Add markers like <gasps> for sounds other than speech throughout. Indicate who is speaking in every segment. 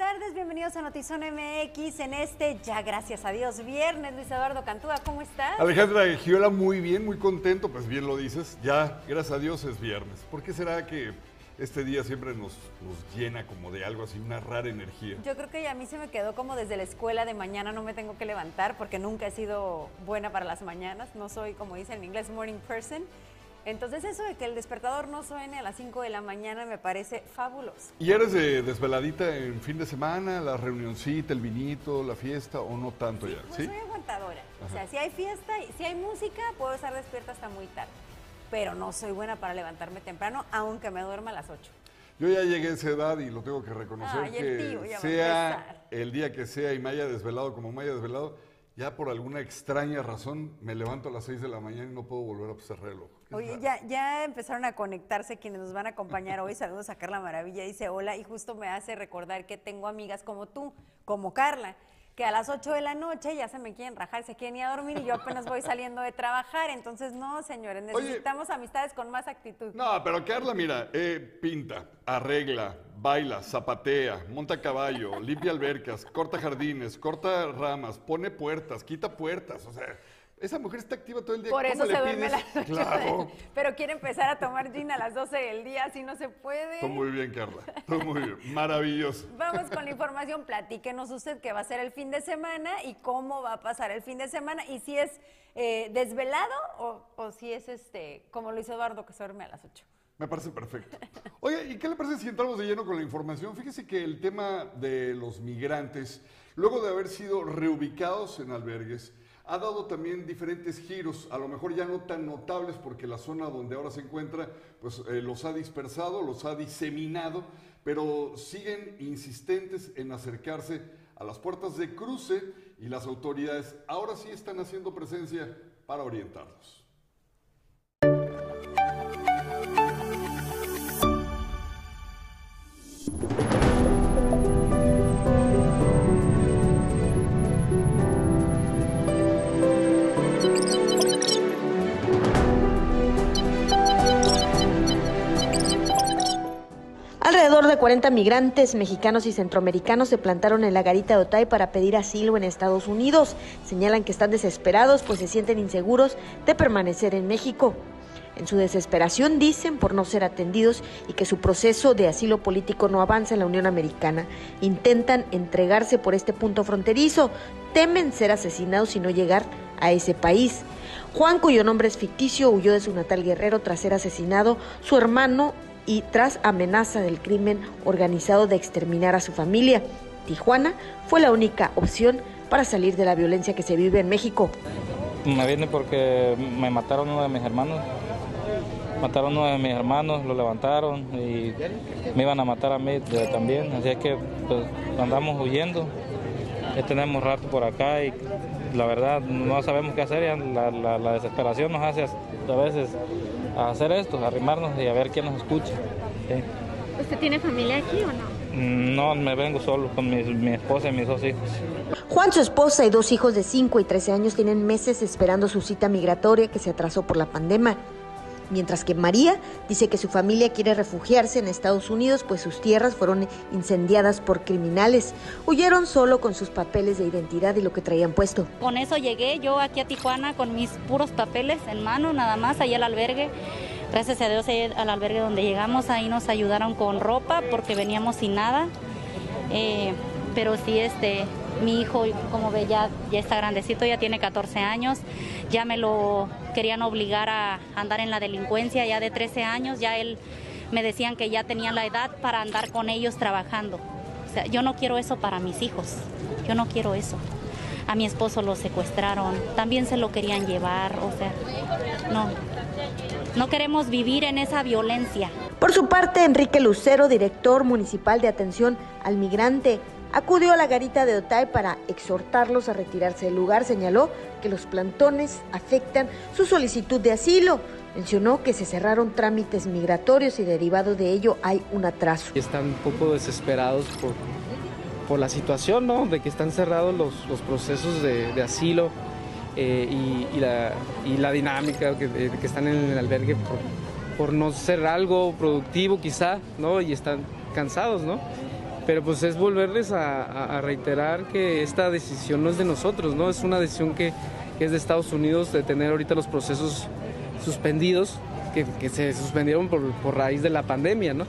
Speaker 1: tardes, bienvenidos a Notizón MX en este, ya gracias a Dios, viernes. Luis Eduardo Cantúa, ¿cómo estás?
Speaker 2: Alejandra Giola, muy bien, muy contento, pues bien lo dices, ya gracias a Dios es viernes. ¿Por qué será que este día siempre nos, nos llena como de algo así, una rara energía?
Speaker 1: Yo creo que a mí se me quedó como desde la escuela de mañana no me tengo que levantar porque nunca he sido buena para las mañanas, no soy como dicen en inglés morning person. Entonces eso de que el despertador no suene a las 5 de la mañana me parece fabuloso.
Speaker 2: ¿Y eres de desveladita en fin de semana, la reunioncita, el vinito, la fiesta o no tanto ya?
Speaker 1: Pues soy aguantadora. O sea, si hay fiesta, si hay música, puedo estar despierta hasta muy tarde. Pero no soy buena para levantarme temprano, aunque me duerma a las 8.
Speaker 2: Yo ya llegué a esa edad y lo tengo que reconocer
Speaker 1: el tío
Speaker 2: que
Speaker 1: a
Speaker 2: sea el día que sea y me haya desvelado como me haya desvelado, ya por alguna extraña razón me levanto a las 6 de la mañana y no puedo volver a ojo. Es
Speaker 1: Oye, ya, ya empezaron a conectarse quienes nos van a acompañar hoy. Saludos a Carla Maravilla, dice hola, y justo me hace recordar que tengo amigas como tú, como Carla, que a las 8 de la noche ya se me quieren rajar, se quieren ir a dormir y yo apenas voy saliendo de trabajar. Entonces, no, señores,
Speaker 2: Oye.
Speaker 1: necesitamos amistades con más actitud.
Speaker 2: No, pero Carla, mira, eh, pinta, arregla, baila, zapatea, monta a caballo, limpia albercas, corta jardines, corta ramas, pone puertas, quita puertas. O sea, esa mujer está activa todo el día.
Speaker 1: Por
Speaker 2: ¿Cómo
Speaker 1: eso se duerme a las 8.
Speaker 2: Claro. <laughs>
Speaker 1: Pero quiere empezar a tomar gin a las 12 del día, así no se puede.
Speaker 2: Tú muy bien, Carla. Tú muy bien. Maravilloso.
Speaker 1: Vamos con la información, platíquenos usted qué va a ser el fin de semana y cómo va a pasar el fin de semana y si es eh, desvelado o, o si es este como Luis Eduardo que se duerme a las 8.
Speaker 2: Me parece perfecto. Oye, ¿y qué le parece si entramos de lleno con la información? Fíjese que el tema de los migrantes, luego de haber sido reubicados en albergues, ha dado también diferentes giros, a lo mejor ya no tan notables porque la zona donde ahora se encuentra, pues eh, los ha dispersado, los ha diseminado, pero siguen insistentes en acercarse a las puertas de cruce y las autoridades ahora sí están haciendo presencia para orientarlos.
Speaker 3: 40 migrantes mexicanos y centroamericanos se plantaron en la garita de Otay para pedir asilo en Estados Unidos. Señalan que están desesperados pues se sienten inseguros de permanecer en México. En su desesperación dicen por no ser atendidos y que su proceso de asilo político no avanza en la Unión Americana. Intentan entregarse por este punto fronterizo. Temen ser asesinados y no llegar a ese país. Juan, cuyo nombre es ficticio, huyó de su natal guerrero tras ser asesinado. Su hermano y tras amenaza del crimen organizado de exterminar a su familia. Tijuana fue la única opción para salir de la violencia que se vive en México.
Speaker 4: Me vine porque me mataron uno de mis hermanos. Mataron uno de mis hermanos, lo levantaron y me iban a matar a mí también. Así es que pues, andamos huyendo. Ya tenemos rato por acá y la verdad no sabemos qué hacer. la desesperación nos hace a veces hacer esto, arrimarnos y a ver quién nos escucha. Sí.
Speaker 5: ¿Usted tiene familia aquí o no?
Speaker 4: No me vengo solo con mi, mi esposa y mis dos hijos.
Speaker 3: Juan, su esposa y dos hijos de 5 y 13 años tienen meses esperando su cita migratoria que se atrasó por la pandemia. Mientras que María dice que su familia quiere refugiarse en Estados Unidos, pues sus tierras fueron incendiadas por criminales. Huyeron solo con sus papeles de identidad y lo que traían puesto.
Speaker 6: Con eso llegué yo aquí a Tijuana con mis puros papeles en mano, nada más, ahí al albergue. Gracias a Dios, al albergue donde llegamos, ahí nos ayudaron con ropa porque veníamos sin nada. Eh, pero sí, este, mi hijo, como ve, ya, ya está grandecito, ya tiene 14 años. Ya me lo querían obligar a andar en la delincuencia ya de 13 años. Ya él me decían que ya tenía la edad para andar con ellos trabajando. O sea, yo no quiero eso para mis hijos. Yo no quiero eso. A mi esposo lo secuestraron, también se lo querían llevar, o sea, no. No queremos vivir en esa violencia.
Speaker 3: Por su parte, Enrique Lucero, director municipal de atención al migrante, acudió a la garita de Otay para exhortarlos a retirarse del lugar. Señaló que los plantones afectan su solicitud de asilo. Mencionó que se cerraron trámites migratorios y derivado de ello hay un atraso.
Speaker 7: Están un poco desesperados por, por la situación, ¿no? De que están cerrados los, los procesos de, asilo eh, y, la, y la dinámica que, que están en el albergue por, por no ser algo productivo quizá, ¿no? Y están cansados, ¿no? Pero pues es volverles a, a reiterar que esta decisión no es de nosotros, ¿no? Es una decisión que, que es de Estados Unidos de tener ahorita los procesos suspendidos, que, que se suspendieron por, por raíz de la pandemia, ¿no?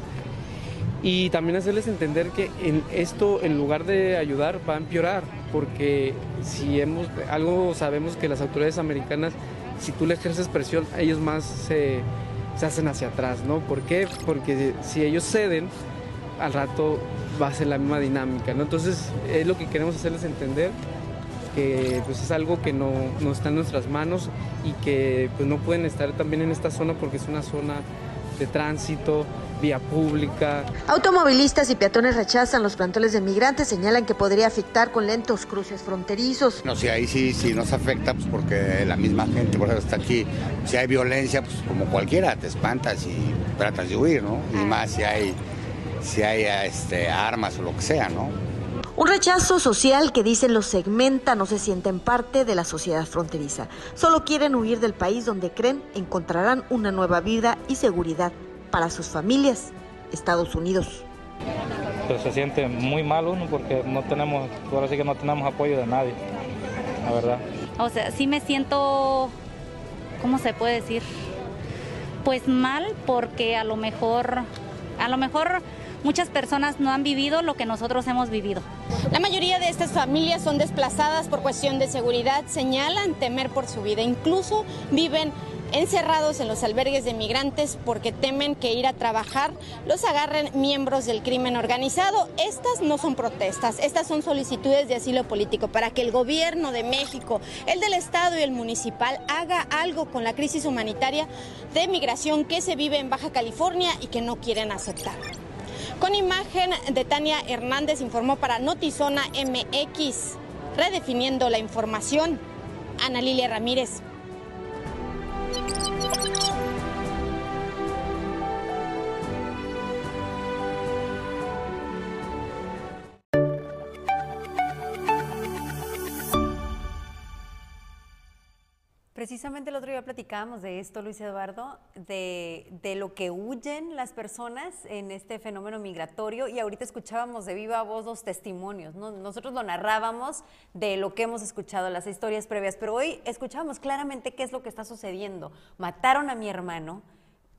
Speaker 7: y también hacerles entender que en esto en lugar de ayudar va a empeorar porque si hemos algo sabemos que las autoridades americanas si tú le ejerces presión ellos más se, se hacen hacia atrás no ¿por qué? porque si ellos ceden al rato va a ser la misma dinámica no entonces es lo que queremos hacerles entender que pues es algo que no, no está en nuestras manos y que pues no pueden estar también en esta zona porque es una zona de tránsito, vía pública.
Speaker 3: Automovilistas y peatones rechazan los plantones de migrantes, señalan que podría afectar con lentos cruces fronterizos.
Speaker 8: No, si ahí sí, sí nos afecta, pues porque la misma gente, por ejemplo, está aquí. Si hay violencia, pues como cualquiera, te espantas y tratas de huir, ¿no? Y más si hay, si hay este, armas o lo que sea, ¿no?
Speaker 3: Un rechazo social que dicen los segmenta, no se sienten parte de la sociedad fronteriza. Solo quieren huir del país donde creen encontrarán una nueva vida y seguridad para sus familias, Estados Unidos.
Speaker 4: Pero se siente muy mal uno porque no tenemos, ahora sí que no tenemos apoyo de nadie, la verdad.
Speaker 6: O sea, sí me siento, ¿cómo se puede decir? Pues mal porque a lo mejor, a lo mejor muchas personas no han vivido lo que nosotros hemos vivido.
Speaker 9: La mayoría de estas familias son desplazadas por cuestión de seguridad, señalan temer por su vida, incluso viven encerrados en los albergues de migrantes porque temen que ir a trabajar los agarren miembros del crimen organizado. Estas no son protestas, estas son solicitudes de asilo político para que el gobierno de México, el del Estado y el municipal haga algo con la crisis humanitaria de migración que se vive en Baja California y que no quieren aceptar. Con imagen de Tania Hernández informó para Notizona MX, redefiniendo la información, Ana Lilia Ramírez.
Speaker 1: Precisamente el otro día platicábamos de esto, Luis Eduardo, de, de, lo que huyen las personas en este fenómeno migratorio y ahorita escuchábamos de viva voz los testimonios, ¿no? nosotros lo narrábamos de lo que hemos escuchado, las historias previas, pero hoy escuchábamos claramente qué es lo que está sucediendo. Mataron a mi hermano,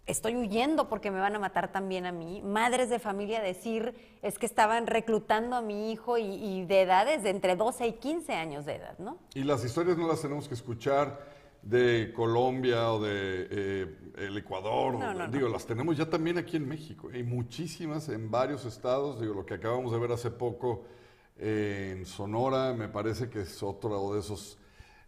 Speaker 1: estoy huyendo porque me van a matar también a mí. Madres de familia decir es que estaban reclutando a mi hijo y, y, de edades de entre 12 y 15 años de edad, ¿no?
Speaker 2: Y las historias no las tenemos que escuchar de Colombia o de eh, el Ecuador,
Speaker 1: No, no,
Speaker 2: digo,
Speaker 1: no.
Speaker 2: las tenemos ya también aquí en México. Hay muchísimas en varios estados, digo, lo que acabamos de ver hace poco eh, en Sonora, me parece que es otro de esos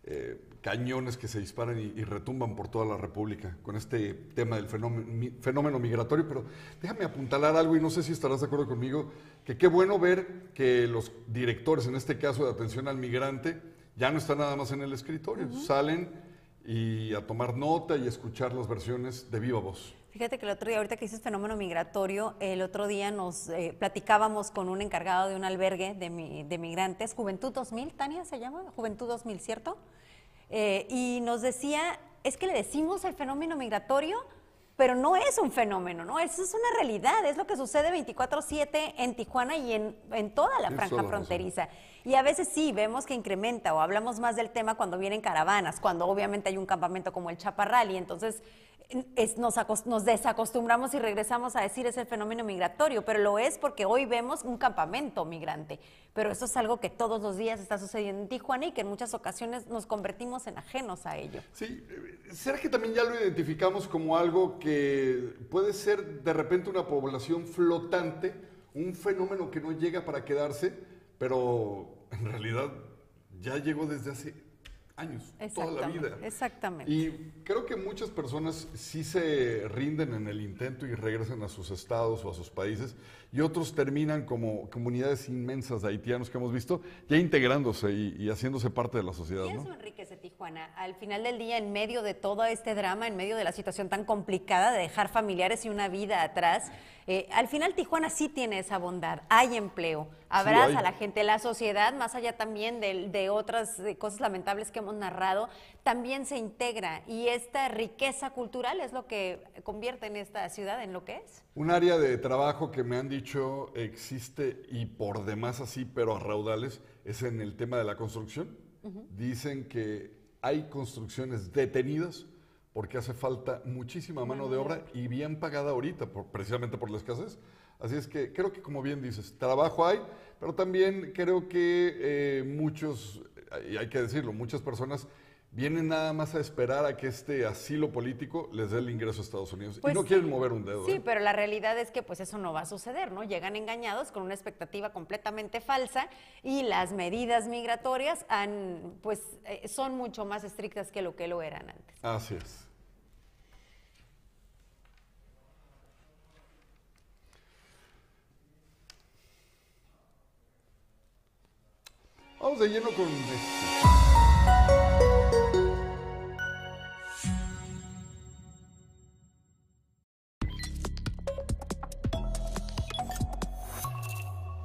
Speaker 2: eh, cañones que se disparan y, y retumban por toda la República con este tema del fenómeno, mi- fenómeno migratorio. Pero déjame apuntalar algo y no sé si estarás de acuerdo conmigo, que qué bueno ver que los directores, en este caso de atención al migrante, ya no están nada más en el escritorio, salen y a tomar nota y escuchar las versiones de viva voz.
Speaker 1: Fíjate que el otro día, ahorita que dices fenómeno migratorio, el otro día nos eh, platicábamos con un encargado de un albergue de, mi- de migrantes, Juventud 2000, Tania se llama, Juventud 2000, ¿cierto? Eh, y nos decía, es que le decimos el fenómeno migratorio, pero no es un fenómeno, ¿no? Eso es una realidad, es lo que sucede 24/7 en Tijuana y en, en toda la
Speaker 2: Tienes
Speaker 1: franja
Speaker 2: toda la razón.
Speaker 1: Y a veces sí, vemos que incrementa o hablamos más del tema cuando vienen caravanas, cuando obviamente hay un campamento como el Chaparral y entonces es- nos, nos desacostumbramos y regresamos a decir es el fenómeno migratorio, pero lo es porque hoy vemos un campamento migrante. Pero eso es algo que todos los días está sucediendo en Tijuana y que en muchas ocasiones nos convertimos en ajenos a ello.
Speaker 2: Sí, ¿será que también ya lo identificamos como algo que puede ser de repente una población flotante, un fenómeno que no llega para quedarse, pero en realidad ya llegó desde hace años, toda la vida?
Speaker 1: exactamente.
Speaker 2: Y creo que muchas personas sí se rinden en el intento y regresan a sus estados o a sus países, y otros terminan como comunidades inmensas de haitianos que hemos visto, ya integrándose y, y haciéndose parte de la sociedad,
Speaker 1: Y
Speaker 2: ¿no?
Speaker 1: eso enriquece Tijuana. Al final del día, en medio de todo este drama, en medio de la situación tan complicada de dejar familiares y una vida atrás, eh, al final Tijuana sí tiene esa bondad. Hay empleo, abraza a la gente. La sociedad, más allá también de, de otras cosas lamentables que hemos narrado, también se integra y esta riqueza cultural es lo que convierte en esta ciudad en lo que es.
Speaker 2: Un área de trabajo que me han dicho existe y por demás así, pero a raudales, es en el tema de la construcción. Dicen que hay construcciones detenidas porque hace falta muchísima mano de obra y bien pagada ahorita, por- precisamente por la escasez. Así es que creo que, como bien dices, trabajo hay, pero también creo que eh, muchos, y hay que decirlo, muchas personas vienen nada más a esperar a que este asilo político les dé el ingreso a Estados Unidos
Speaker 1: Pues
Speaker 2: y no
Speaker 1: sí.
Speaker 2: quieren mover un dedo.
Speaker 1: Sí,
Speaker 2: ¿eh?
Speaker 1: pero la realidad es que pues eso no va a suceder, ¿no? Llegan engañados con una expectativa completamente falsa y las medidas migratorias han, pues, eh, son mucho más estrictas que lo que lo eran antes.
Speaker 2: Así es. Vamos de lleno con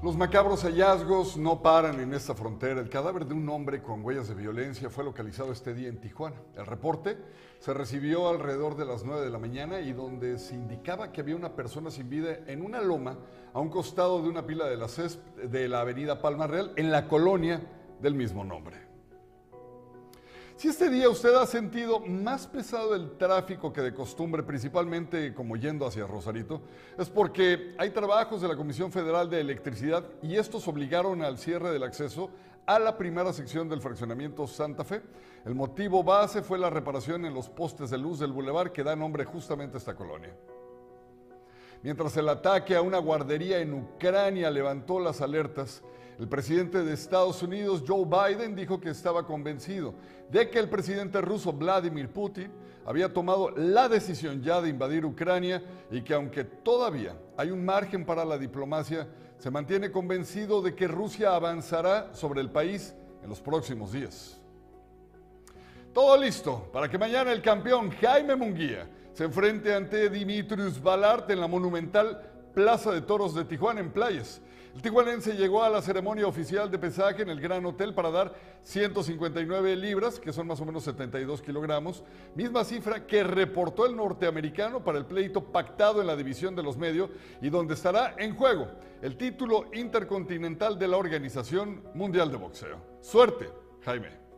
Speaker 2: Los macabros hallazgos no paran en esta frontera. El cadáver de un hombre con huellas de violencia fue localizado este día en Tijuana. El reporte se recibió alrededor de las 9 de la mañana y donde se indicaba que había una persona sin vida en una loma a un costado de una pila de la, de la avenida Palma Real en la colonia del mismo nombre. Si este día usted ha sentido más pesado el tráfico que de costumbre, principalmente como yendo hacia Rosarito, es porque hay trabajos de la Comisión Federal de Electricidad y estos obligaron al cierre del acceso a la primera sección del fraccionamiento Santa Fe. El motivo base fue la reparación en los postes de luz del bulevar que da nombre justamente a esta colonia. Mientras el ataque a una guardería en Ucrania levantó las alertas, el presidente de Estados Unidos, Joe Biden, dijo que estaba convencido de que el presidente ruso Vladimir Putin había tomado la decisión ya de invadir Ucrania y que aunque todavía hay un margen para la diplomacia, se mantiene convencido de que Rusia avanzará sobre el país en los próximos días. Todo listo para que mañana el campeón Jaime Munguía se enfrente ante Dimitrius Balart en la monumental Plaza de Toros de Tijuana en Playas. El tijuanense llegó a la ceremonia oficial de pesaje en el Gran Hotel para dar 159 libras, que son más o menos 72 kilogramos, misma cifra que reportó el norteamericano para el pleito pactado en la división de los medios y donde estará en juego el título intercontinental de la Organización Mundial de Boxeo. Suerte, Jaime.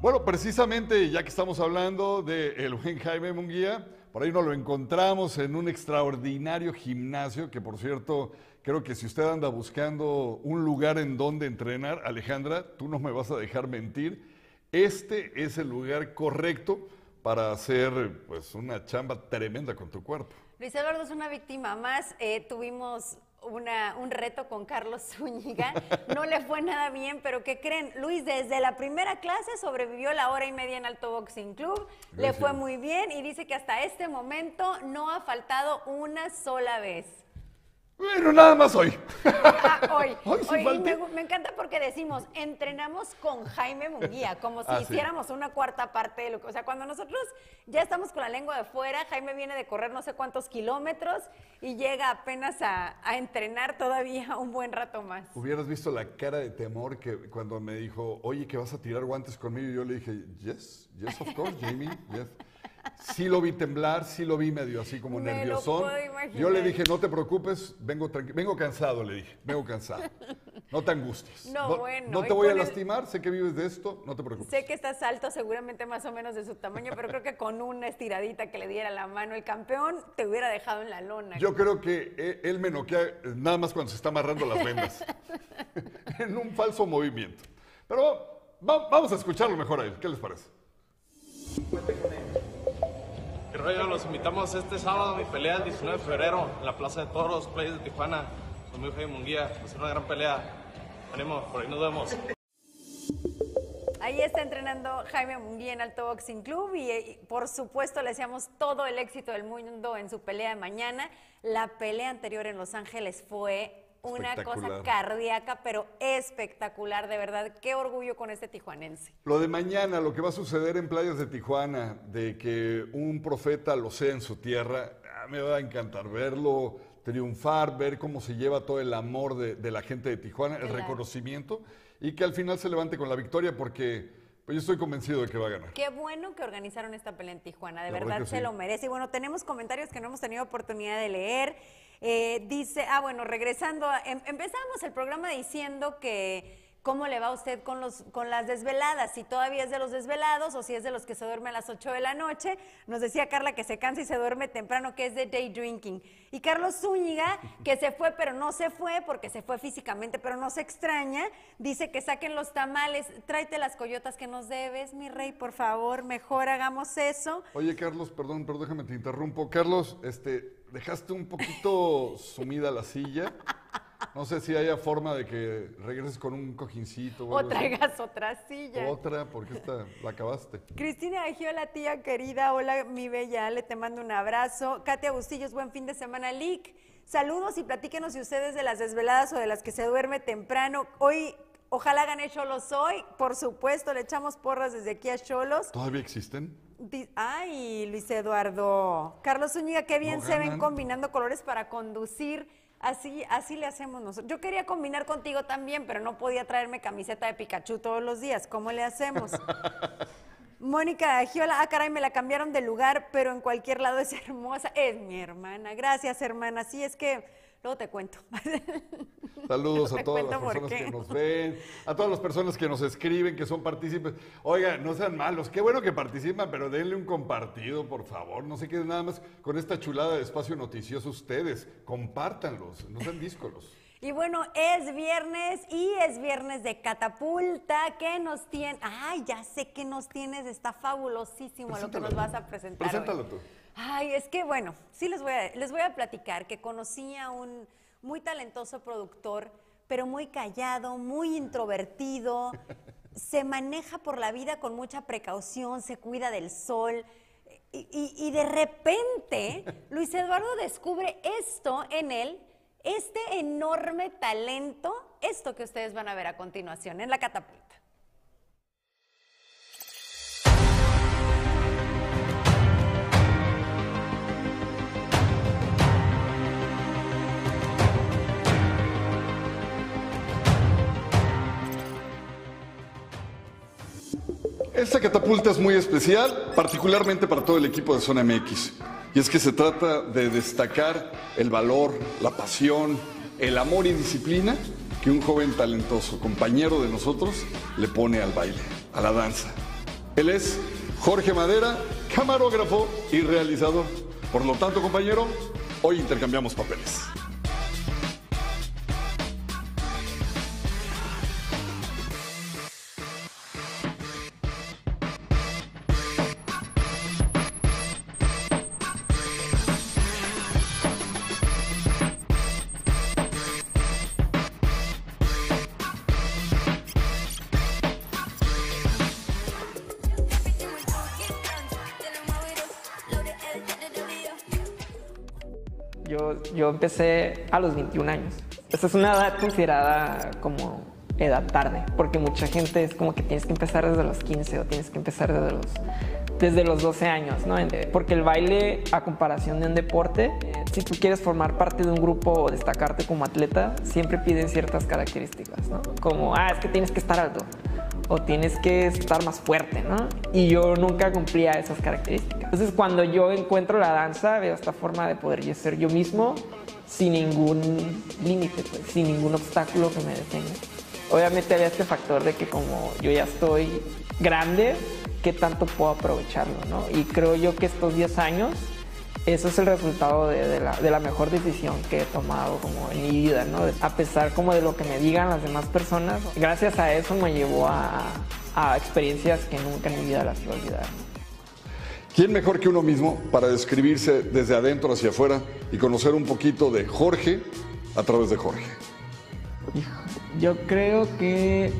Speaker 2: Bueno, precisamente ya que estamos hablando de el buen Jaime Munguía, por ahí nos lo encontramos en un extraordinario gimnasio, que por cierto, creo que si usted anda buscando un lugar en donde entrenar, Alejandra, tú no me vas a dejar mentir, este es el lugar correcto para hacer pues una chamba tremenda con tu cuerpo.
Speaker 1: Luis Eduardo es una víctima más. Eh, tuvimos una- un reto con Carlos <laughs> Zúñiga. No le fue nada bien, pero ¿qué creen? Luis desde la primera clase sobrevivió la hora y media en Alto Boxing Club. Le fue muy bien y dice que hasta este momento no ha faltado una sola vez.
Speaker 2: Bueno, nada más hoy.
Speaker 1: Ah, hoy, <laughs>
Speaker 2: Hoy sí
Speaker 1: hoy, me, encanta porque decimos, entrenamos con Jaime Munguía, como si
Speaker 2: Ah, sí.
Speaker 1: hiciéramos una cuarta parte de lo que, o sea, cuando nosotros ya estamos con la lengua de fuera, Jaime viene de correr no sé cuántos kilómetros y llega apenas a, a entrenar todavía <laughs> un buen rato más.
Speaker 2: Hubieras visto la cara de temor que cuando me dijo, oye, que vas a tirar guantes conmigo, y yo le dije, yes, yes, of course, Jamie, yes. Sí lo vi temblar, sí lo vi medio así como
Speaker 1: Me lo
Speaker 2: nerviosón.
Speaker 1: puedo imaginar.
Speaker 2: Yo le dije, no te preocupes, vengo, vengo cansado, le dije, vengo cansado. No te angusties.
Speaker 1: No, bueno,
Speaker 2: No te voy a
Speaker 1: con el-
Speaker 2: lastimar, sé que vives de esto, no te preocupes.
Speaker 1: Sé que estás alto, seguramente más o menos de su tamaño, pero creo que con una estiradita que le diera la mano el campeón, te hubiera dejado en la lona.
Speaker 2: Yo creo que eh, él me noquea eh, nada más cuando se está amarrando las vendas. <laughs> en un falso movimiento. Pero va- vamos a escucharlo mejor a él. ¿Qué les parece?
Speaker 10: Los invitamos este sábado a mi pelea el 19 de febrero en la Plaza de Toros, Playas de Tijuana. Con mi Jaime Munguía. Va a ser una gran pelea. Ánimo, por ahí nos vemos.
Speaker 1: Ahí está entrenando Jaime Munguía en Alto Boxing Club y, eh, por supuesto le deseamos todo el éxito del mundo en su pelea de mañana. La pelea anterior en Los Ángeles fue una cosa cardíaca, pero espectacular, de verdad. Qué orgullo con este tijuanense.
Speaker 2: Lo de mañana, lo que va a suceder en playas de Tijuana, de que un profeta lo sea en su tierra, me va a encantar verlo triunfar, ver cómo se lleva todo el amor de, de la gente de Tijuana, el
Speaker 1: Claro.
Speaker 2: reconocimiento y que al final se levante con la victoria porque pues, yo estoy convencido de que va a ganar.
Speaker 1: Qué bueno que organizaron esta pelea en Tijuana, de
Speaker 2: La verdad
Speaker 1: se
Speaker 2: sí.
Speaker 1: lo merece. Y bueno, tenemos comentarios que no hemos tenido oportunidad de leer. Eh, dice, ah, bueno, regresando, em- empezamos el programa diciendo que cómo le va a usted con, los, con las desveladas, si todavía es de los desvelados o si es de los que se duerme a las 8 de la noche. Nos decía Carla que se cansa y se duerme temprano, que es de day drinking. Y Carlos Zúñiga, que se fue pero no se fue, porque se fue físicamente pero no se extraña, dice que saquen los tamales, tráete las coyotas que nos debes, mi rey, por favor, mejor hagamos eso.
Speaker 2: Oye, Carlos, perdón, pero déjame te interrumpo. Carlos, este, dejaste un poquito sumida la silla. No sé si haya forma de que regreses con un cojincito o,
Speaker 1: O
Speaker 2: algo así.
Speaker 1: traigas otra silla.
Speaker 2: Otra, porque esta la acabaste.
Speaker 1: Cristina Agiola, tía querida, hola mi bella Ale, te mando un abrazo. Katia Bustillos, buen fin de semana, Lick. Saludos y platíquenos si ustedes de las desveladas o de las que se duerme temprano. Hoy, ojalá gane Cholos hoy, por supuesto, le echamos porras desde aquí a Cholos.
Speaker 2: ¿Todavía existen?
Speaker 1: Ay, Luis Eduardo. Carlos Zúñiga, qué bien
Speaker 2: No
Speaker 1: se ven combinando colores para conducir. Así, así le hacemos nosotros. Yo quería combinar contigo también, pero no podía traerme camiseta de Pikachu todos los días. ¿Cómo le hacemos? <laughs> Mónica Giola, ah, caray, me la cambiaron de lugar, pero en cualquier lado es <laughs> hermosa. Es mi hermana. Gracias, hermana. Sí, es que luego te cuento. <laughs>
Speaker 2: Saludos
Speaker 1: No
Speaker 2: a todas las personas que nos ven, a todas las personas que nos escriben, que son partícipes. Oiga, no sean malos, qué bueno que participan, pero denle un compartido, por favor. No se queden nada más con esta chulada de espacio noticioso ustedes. Compártanlos, no sean díscolos.
Speaker 1: Y bueno, es viernes y es viernes de catapulta. ¿Qué nos tiene? Ay, ya sé que nos tienes. Está fabulosísimo lo que nos vas a presentar. hoy.
Speaker 2: Preséntalo tú.
Speaker 1: Ay, es que bueno, sí les voy a, les voy a platicar que conocí a un muy talentoso productor, pero muy callado, muy introvertido. <laughs> se maneja por la vida con mucha precaución, se cuida del sol. Y, y- y de repente, Luis Eduardo descubre esto en él, este enorme talento, esto que ustedes van a ver a continuación en la catapulta.
Speaker 2: Esta catapulta es muy especial, particularmente para todo el equipo de Zona MX. Y es que se trata de destacar el valor, la pasión, el amor y disciplina que un joven talentoso, compañero de nosotros, le pone al baile, a la danza. Él es Jorge Madera, camarógrafo y realizador. Por lo tanto, compañero, hoy intercambiamos papeles.
Speaker 11: Yo empecé a los 21 años. Esta es una edad considerada como edad tarde, porque mucha gente es como que tienes que empezar desde los 15 o tienes que empezar desde los, desde los 12 años, ¿no? Porque el baile, a comparación de un deporte, eh, si tú quieres formar parte de un grupo o destacarte como atleta, siempre piden ciertas características, ¿no? Como, ah, es que tienes que estar alto o tienes que estar más fuerte, ¿no? Y yo nunca cumplía esas características. Entonces, cuando yo encuentro la danza, veo esta forma de poder yo ser yo mismo sin ningún límite, pues, sin ningún obstáculo que me detenga. Obviamente había este factor de que como yo ya estoy grande, ¿qué tanto puedo aprovecharlo, no? Y creo yo que estos 10 años, eso es el resultado de, de la, de la mejor decisión que he tomado como en mi vida, ¿no? A pesar como de lo que me digan las demás personas, gracias a eso me llevó a, a experiencias que nunca en mi vida las voy a olvidar.
Speaker 2: ¿Quién mejor que uno mismo para describirse desde adentro hacia afuera y conocer un poquito de Jorge a través de Jorge?
Speaker 11: Yo creo que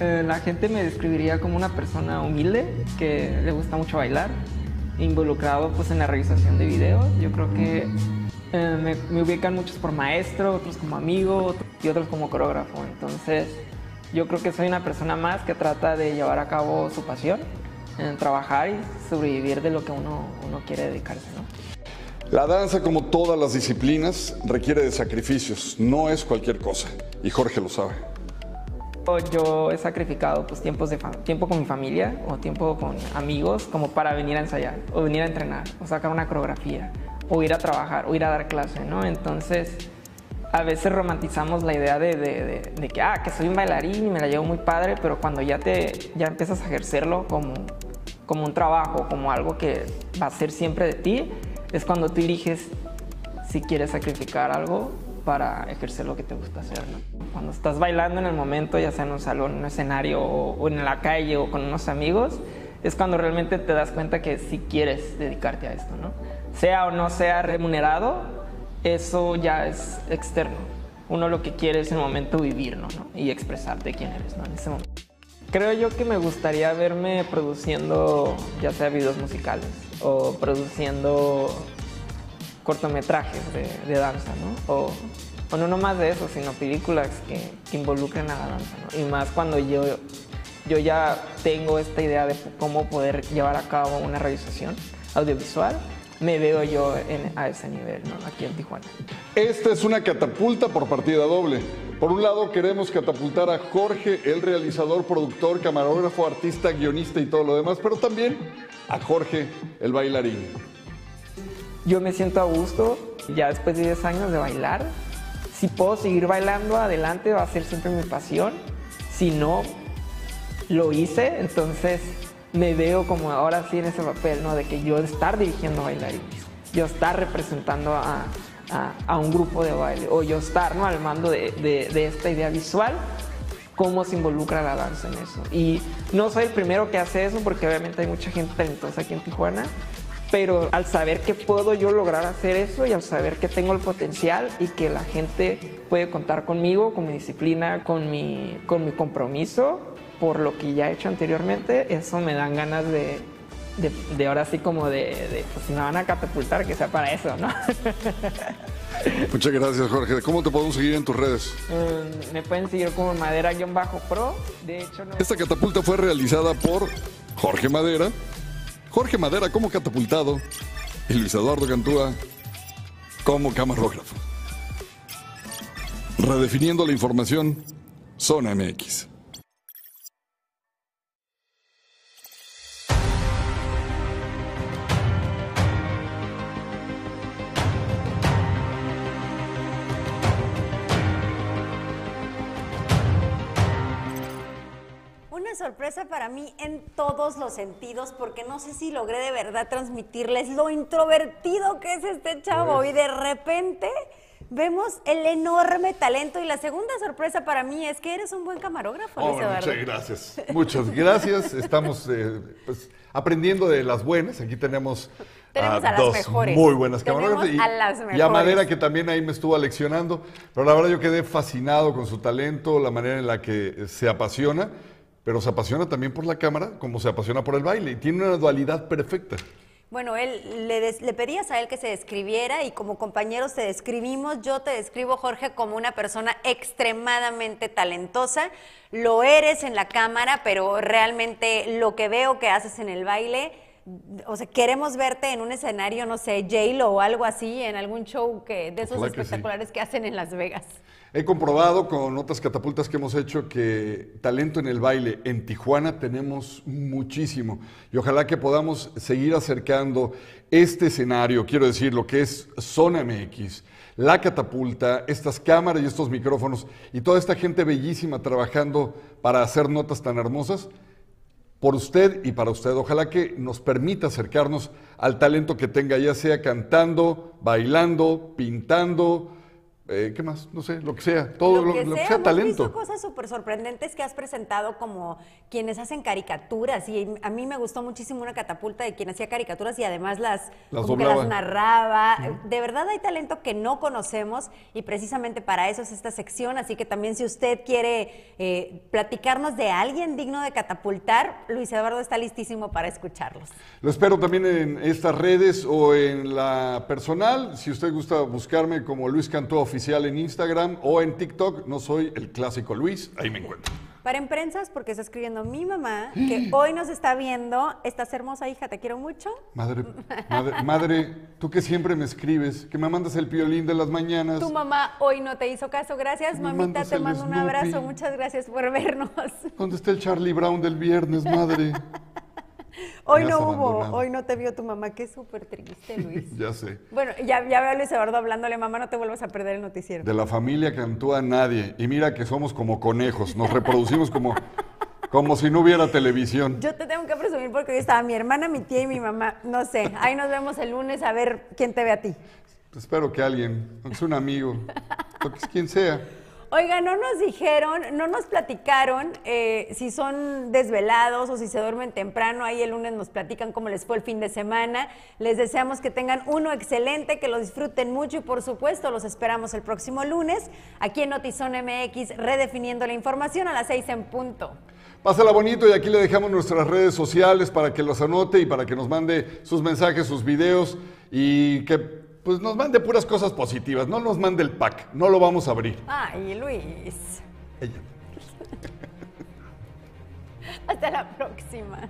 Speaker 11: eh, la gente me describiría como una persona humilde, que le gusta mucho bailar, involucrado pues en la realización de videos. Yo creo que eh, me, me ubican muchos por maestro, otros como amigo y otros como coreógrafo. Entonces yo creo que soy una persona más que trata de llevar a cabo su pasión, en trabajar y sobrevivir de lo que uno, uno quiere dedicarse. ¿no?
Speaker 2: La danza, como todas las disciplinas, requiere de sacrificios, no es cualquier cosa, y Jorge lo sabe.
Speaker 11: Yo he sacrificado pues, tiempos de tiempo con mi familia o tiempo con amigos como para venir a ensayar o venir a entrenar o sacar una coreografía o ir a trabajar o ir a dar clase, ¿no? Entonces, a veces romantizamos la idea de, de, que, ah, que soy un bailarín y me la llevo muy padre, pero cuando ya, te, ya empiezas a ejercerlo como, como un trabajo, como algo que va a ser siempre de ti, es cuando tú eliges si quieres sacrificar algo para ejercer lo que te gusta hacer. Cuando estás bailando en el momento, ya sea en un salón, en un escenario o, en la calle o con unos amigos, es cuando realmente te das cuenta que si quieres dedicarte a esto, ¿no? Sea o no sea remunerado, eso ya es externo. Uno lo que quiere es en el momento vivirlo ¿no? y expresarte quién eres ¿no? en ese momento. Creo yo que me gustaría verme produciendo ya sea videos musicales o produciendo cortometrajes de, danza, ¿no? O, o, no nomás de eso, sino películas que, involucren a la danza, ¿no? Y más cuando yo, yo ya tengo esta idea de cómo poder llevar a cabo una realización audiovisual, me veo yo a ese nivel, ¿no? Aquí en Tijuana.
Speaker 2: Esta es una catapulta por partida doble. Por un lado, queremos catapultar a Jorge, el realizador, productor, camarógrafo, artista, guionista y todo lo demás, pero también a Jorge, el bailarín.
Speaker 11: Yo me siento a gusto, ya después de 10 años de bailar. Si puedo seguir bailando adelante, va a ser siempre mi pasión. Si no, lo hice, entonces me veo como ahora sí en ese papel, ¿no? De que yo estar dirigiendo bailarines, yo estar representando a, a, un grupo de baile, o yo estar, ¿no? Al mando de, de, esta idea visual cómo se involucra la danza en eso. Y no soy el primero que hace eso porque obviamente hay mucha gente talentosa aquí en Tijuana, pero al saber que puedo yo lograr hacer eso y al saber que tengo el potencial y que la gente puede contar conmigo, con mi disciplina, con mi, con mi compromiso por lo que ya he hecho anteriormente, eso me dan ganas de, de, ahora sí como de, pues si me van a catapultar, que sea para eso, ¿no? <laughs>
Speaker 2: Muchas gracias, Jorge. ¿Cómo te podemos seguir en tus redes?
Speaker 11: Mm, me pueden seguir como Madera-Pro. De hecho,
Speaker 2: Esta catapulta fue realizada por Jorge Madera. Jorge Madera como catapultado y Luis Eduardo Cantúa como camarógrafo. Redefiniendo la información, Zona MX.
Speaker 1: Sorpresa para mí en todos los sentidos, porque no sé si logré de verdad transmitirles lo introvertido que es este chavo. Y de repente vemos el enorme talento. Y la segunda sorpresa para mí es que eres un buen camarógrafo,
Speaker 2: oh, Muchas gracias. Muchas gracias. Estamos eh, pues, aprendiendo de las buenas. Aquí tenemos.
Speaker 1: Tenemos a, dos mejores.
Speaker 2: Muy buenas camarógrafas. Y, y, a Madera, que también ahí me estuvo leccionando. Pero la verdad, yo quedé fascinado con su talento, la manera en la que se apasiona pero se apasiona también por la cámara como se apasiona por el baile y tiene una dualidad perfecta.
Speaker 1: Bueno, él le, pedías a él que se describiera y como compañeros te describimos. Yo te describo, Jorge, como una persona extremadamente talentosa. Lo eres en la cámara, pero realmente lo que veo que haces en el baile, o sea, queremos verte en un escenario, no sé, J-Lo o algo así, en algún show que, de esos espectaculares que hacen en Las Vegas.
Speaker 2: He comprobado con otras catapultas que hemos hecho que talento en el baile en Tijuana tenemos muchísimo y ojalá que podamos seguir acercando este escenario, quiero decir, lo que es Zona MX, la catapulta, estas cámaras y estos micrófonos y toda esta gente bellísima trabajando para hacer notas tan hermosas por usted y para usted. Ojalá que nos permita acercarnos al talento que tenga, ya sea cantando, bailando, pintando, eh, ¿Qué más? No sé, lo que sea, todo lo, que, sea, Hemos talento.
Speaker 1: Visto cosas súper sorprendentes que has presentado como quienes hacen caricaturas y a mí me gustó muchísimo una catapulta de quien hacía caricaturas y además las, las, narraba. De verdad hay talento que no conocemos y precisamente para eso es esta sección, así que también si usted quiere eh, platicarnos de alguien digno de catapultar, Luis Eduardo está listísimo para escucharlos.
Speaker 2: Lo espero también en estas redes o en la personal, si usted gusta buscarme como Luis Cantó oficial en Instagram o en TikTok. No soy el clásico Luis, ahí me encuentro.
Speaker 1: Paren prensas porque está escribiendo mi mamá, que <gasps> hoy nos está viendo. Estás hermosa, hija, te quiero mucho.
Speaker 2: Madre, <laughs> madre, madre, tú que siempre me escribes, que me mandas el piolín de las mañanas.
Speaker 1: Tu mamá hoy no te hizo caso. Gracias, mamita. Te mando un abrazo. Muchas gracias por vernos.
Speaker 2: ¿Dónde está el Charlie Brown del viernes, madre? <laughs> <laughs>
Speaker 1: Hoy no hubo, hoy no te vio tu mamá. Qué súper triste, <laughs> Luis.
Speaker 2: ya sé.
Speaker 1: Bueno, ya, ya veo a Luis Eduardo hablándole, mamá, no te vuelvas a perder el noticiero.
Speaker 2: De la familia que actúa nadie. Y mira que somos como conejos, nos reproducimos como, como si no hubiera televisión.
Speaker 1: Yo te tengo que presumir porque hoy estaba mi hermana, mi tía y mi mamá. No sé, ahí nos vemos el lunes a ver quién te ve a ti.
Speaker 2: Espero que alguien, aunque sea un amigo, o quien sea.
Speaker 1: Oiga, no nos dijeron, no nos platicaron eh, si son desvelados o si se duermen temprano. Ahí el lunes nos platican cómo les fue el fin de semana. Les deseamos que tengan uno excelente, que lo disfruten mucho y por supuesto los esperamos el próximo lunes aquí en Notizón MX, redefiniendo la información a las seis en punto.
Speaker 2: Pásala bonito y aquí le dejamos nuestras redes sociales para que los anote y para que nos mande sus mensajes, sus videos y que pues nos mande puras cosas positivas. No nos mande el pack, no lo vamos a abrir.
Speaker 1: Ay, Luis.
Speaker 2: Ella. <laughs>
Speaker 1: Hasta la próxima.